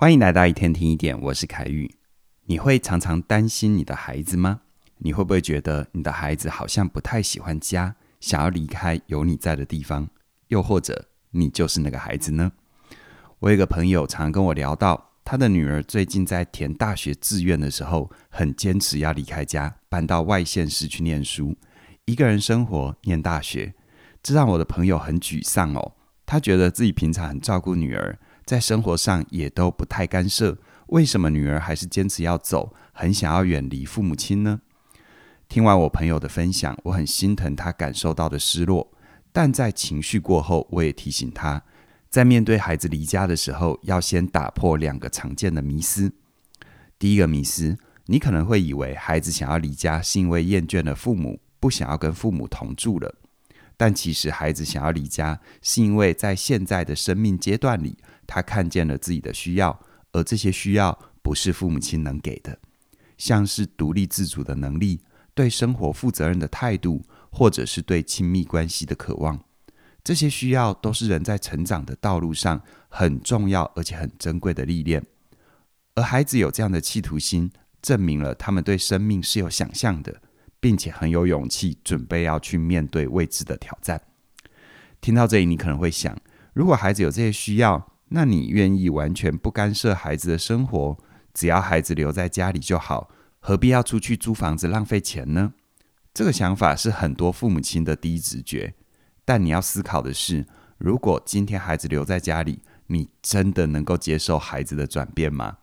欢迎来到一天听一点，我是凯宇。你会常常担心你的孩子吗？你会不会觉得你的孩子好像不太喜欢家，想要离开有你在的地方？又或者你就是那个孩子呢？我有个朋友常跟我聊到，他的女儿最近在填大学志愿的时候，很坚持要离开家，搬到外县市去念书，一个人生活念大学，这让我的朋友很沮丧哦。他觉得自己平常很照顾女儿。在生活上也都不太干涉，为什么女儿还是坚持要走，很想要远离父母亲呢？听完我朋友的分享，我很心疼他感受到的失落，但在情绪过后，我也提醒他，在面对孩子离家的时候，要先打破两个常见的迷思。第一个迷思，你可能会以为孩子想要离家是因为厌倦了父母，不想要跟父母同住了。但其实，孩子想要离家，是因为在现在的生命阶段里，他看见了自己的需要，而这些需要不是父母亲能给的，像是独立自主的能力、对生活负责任的态度，或者是对亲密关系的渴望。这些需要都是人在成长的道路上很重要而且很珍贵的历练。而孩子有这样的企图心，证明了他们对生命是有想象的。并且很有勇气，准备要去面对未知的挑战。听到这里，你可能会想：如果孩子有这些需要，那你愿意完全不干涉孩子的生活，只要孩子留在家里就好，何必要出去租房子浪费钱呢？这个想法是很多父母亲的第一直觉。但你要思考的是：如果今天孩子留在家里，你真的能够接受孩子的转变吗？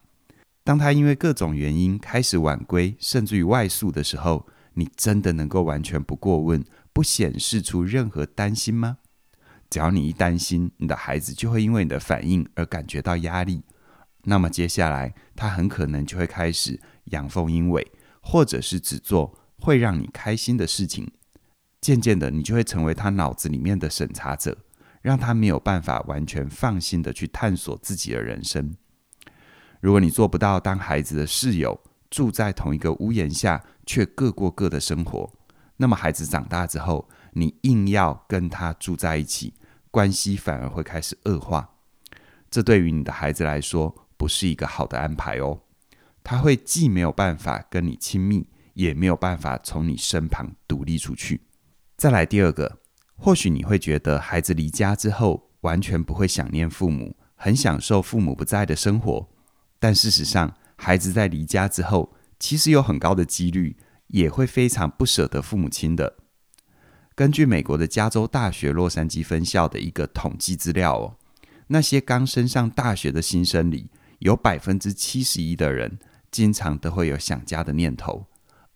当他因为各种原因开始晚归，甚至于外宿的时候，你真的能够完全不过问，不显示出任何担心吗？只要你一担心，你的孩子就会因为你的反应而感觉到压力。那么接下来，他很可能就会开始阳奉阴违，或者是只做会让你开心的事情。渐渐的，你就会成为他脑子里面的审查者，让他没有办法完全放心的去探索自己的人生。如果你做不到当孩子的室友，住在同一个屋檐下，却各过各的生活。那么，孩子长大之后，你硬要跟他住在一起，关系反而会开始恶化。这对于你的孩子来说，不是一个好的安排哦。他会既没有办法跟你亲密，也没有办法从你身旁独立出去。再来第二个，或许你会觉得孩子离家之后，完全不会想念父母，很享受父母不在的生活。但事实上，孩子在离家之后，其实有很高的几率也会非常不舍得父母亲的。根据美国的加州大学洛杉矶分校的一个统计资料哦，那些刚升上大学的新生里，有百分之七十一的人经常都会有想家的念头，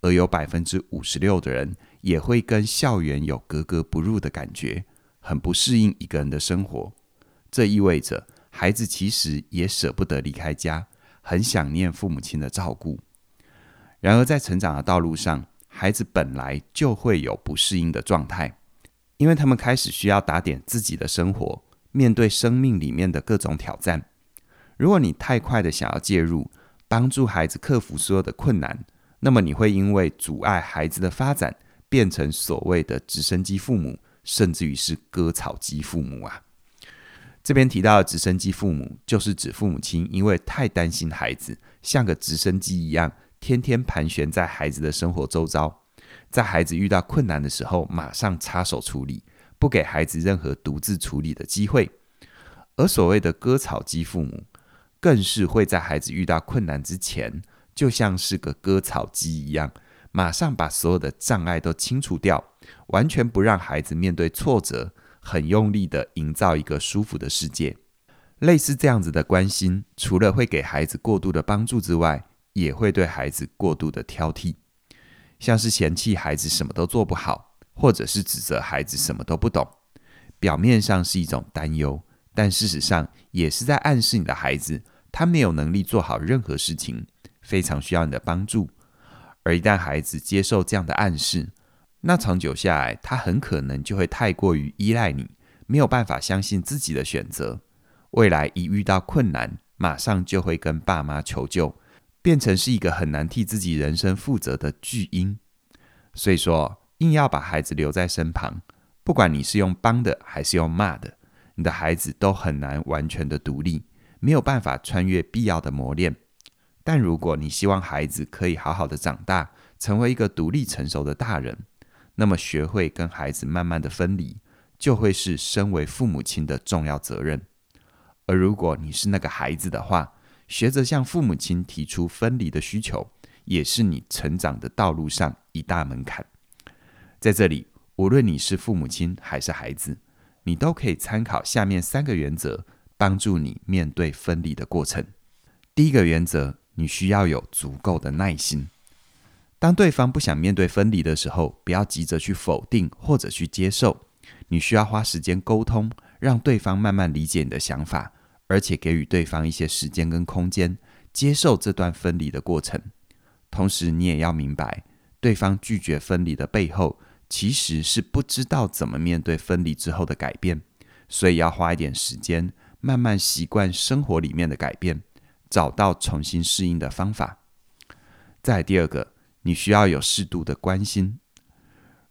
而有百分之五十六的人也会跟校园有格格不入的感觉，很不适应一个人的生活。这意味着孩子其实也舍不得离开家。很想念父母亲的照顾，然而在成长的道路上，孩子本来就会有不适应的状态，因为他们开始需要打点自己的生活，面对生命里面的各种挑战。如果你太快的想要介入，帮助孩子克服所有的困难，那么你会因为阻碍孩子的发展，变成所谓的直升机父母，甚至于是割草机父母啊。这边提到的直升机父母，就是指父母亲因为太担心孩子，像个直升机一样，天天盘旋在孩子的生活周遭，在孩子遇到困难的时候，马上插手处理，不给孩子任何独自处理的机会。而所谓的割草机父母，更是会在孩子遇到困难之前，就像是个割草机一样，马上把所有的障碍都清除掉，完全不让孩子面对挫折。很用力的营造一个舒服的世界，类似这样子的关心，除了会给孩子过度的帮助之外，也会对孩子过度的挑剔，像是嫌弃孩子什么都做不好，或者是指责孩子什么都不懂。表面上是一种担忧，但事实上也是在暗示你的孩子，他没有能力做好任何事情，非常需要你的帮助。而一旦孩子接受这样的暗示，那长久下来，他很可能就会太过于依赖你，没有办法相信自己的选择。未来一遇到困难，马上就会跟爸妈求救，变成是一个很难替自己人生负责的巨婴。所以说，硬要把孩子留在身旁，不管你是用帮的还是用骂的，你的孩子都很难完全的独立，没有办法穿越必要的磨练。但如果你希望孩子可以好好的长大，成为一个独立成熟的大人，那么学会跟孩子慢慢的分离，就会是身为父母亲的重要责任。而如果你是那个孩子的话，学着向父母亲提出分离的需求，也是你成长的道路上一大门槛。在这里，无论你是父母亲还是孩子，你都可以参考下面三个原则，帮助你面对分离的过程。第一个原则，你需要有足够的耐心。当对方不想面对分离的时候，不要急着去否定或者去接受，你需要花时间沟通，让对方慢慢理解你的想法。而且给予对方一些时间跟空间，接受这段分离的过程。同时，你也要明白，对方拒绝分离的背后，其实是不知道怎么面对分离之后的改变。所以，要花一点时间，慢慢习惯生活里面的改变，找到重新适应的方法。再第二个，你需要有适度的关心。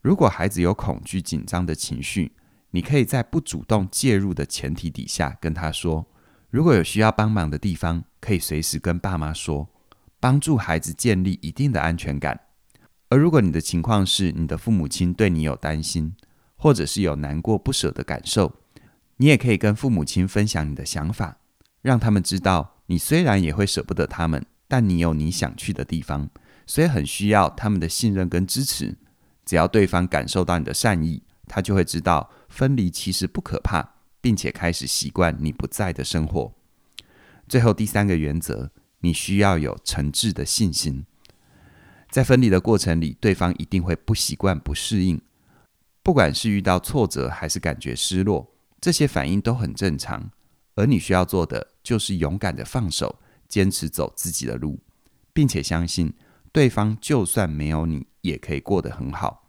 如果孩子有恐惧、紧张的情绪，你可以在不主动介入的前提底下跟他说。如果有需要帮忙的地方，可以随时跟爸妈说，帮助孩子建立一定的安全感。而如果你的情况是你的父母亲对你有担心，或者是有难过不舍的感受，你也可以跟父母亲分享你的想法，让他们知道你虽然也会舍不得他们，但你有你想去的地方，所以很需要他们的信任跟支持。只要对方感受到你的善意，他就会知道分离其实不可怕。并且开始习惯你不在的生活。最后第三个原则，你需要有诚挚的信心。在分离的过程里，对方一定会不习惯、不适应，不管是遇到挫折还是感觉失落，这些反应都很正常。而你需要做的，就是勇敢的放手，坚持走自己的路，并且相信对方就算没有你，也可以过得很好。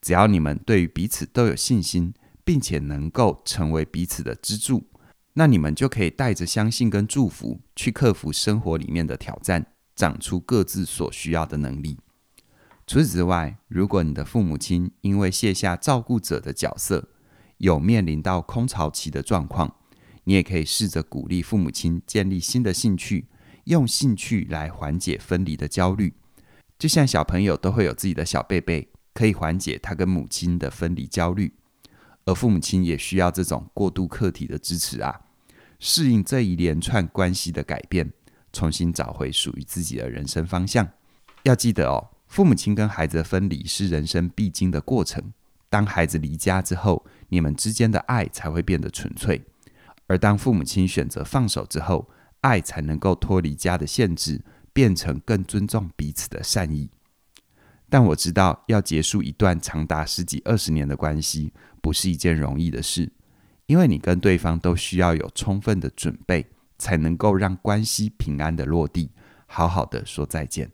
只要你们对于彼此都有信心。并且能够成为彼此的支柱，那你们就可以带着相信跟祝福去克服生活里面的挑战，长出各自所需要的能力。除此之外，如果你的父母亲因为卸下照顾者的角色，有面临到空巢期的状况，你也可以试着鼓励父母亲建立新的兴趣，用兴趣来缓解分离的焦虑。就像小朋友都会有自己的小贝贝，可以缓解他跟母亲的分离焦虑。而父母亲也需要这种过渡客体的支持啊，适应这一连串关系的改变，重新找回属于自己的人生方向。要记得哦，父母亲跟孩子的分离是人生必经的过程。当孩子离家之后，你们之间的爱才会变得纯粹；而当父母亲选择放手之后，爱才能够脱离家的限制，变成更尊重彼此的善意。但我知道，要结束一段长达十几二十年的关系，不是一件容易的事，因为你跟对方都需要有充分的准备，才能够让关系平安的落地，好好的说再见。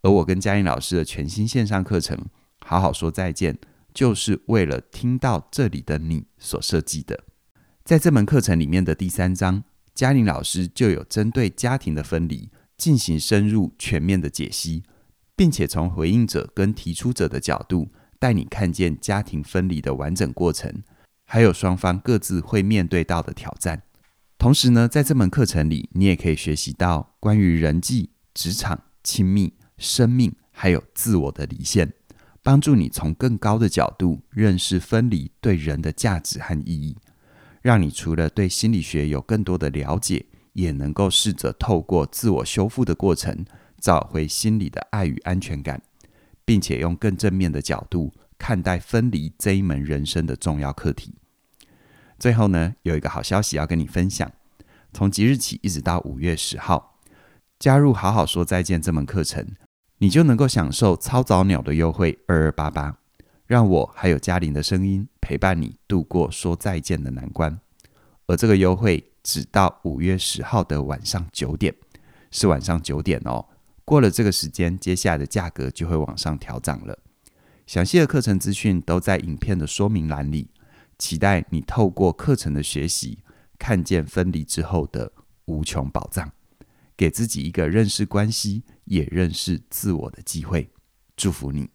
而我跟嘉玲老师的全新线上课程《好好说再见》，就是为了听到这里的你所设计的。在这门课程里面的第三章，嘉玲老师就有针对家庭的分离进行深入全面的解析。并且从回应者跟提出者的角度，带你看见家庭分离的完整过程，还有双方各自会面对到的挑战。同时呢，在这门课程里，你也可以学习到关于人际、职场、亲密、生命，还有自我的离线，帮助你从更高的角度认识分离对人的价值和意义，让你除了对心理学有更多的了解，也能够试着透过自我修复的过程。找回心里的爱与安全感，并且用更正面的角度看待分离这一门人生的重要课题。最后呢，有一个好消息要跟你分享：从即日起一直到五月十号，加入“好好说再见”这门课程，你就能够享受超早鸟的优惠二二八八，让我还有嘉玲的声音陪伴你度过说再见的难关。而这个优惠直到五月十号的晚上九点，是晚上九点哦。过了这个时间，接下来的价格就会往上调涨了。详细的课程资讯都在影片的说明栏里。期待你透过课程的学习，看见分离之后的无穷宝藏，给自己一个认识关系也认识自我的机会。祝福你，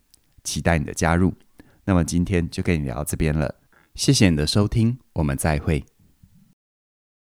期待你的加入。那么今天就跟你聊到这边了，谢谢你的收听，我们再会。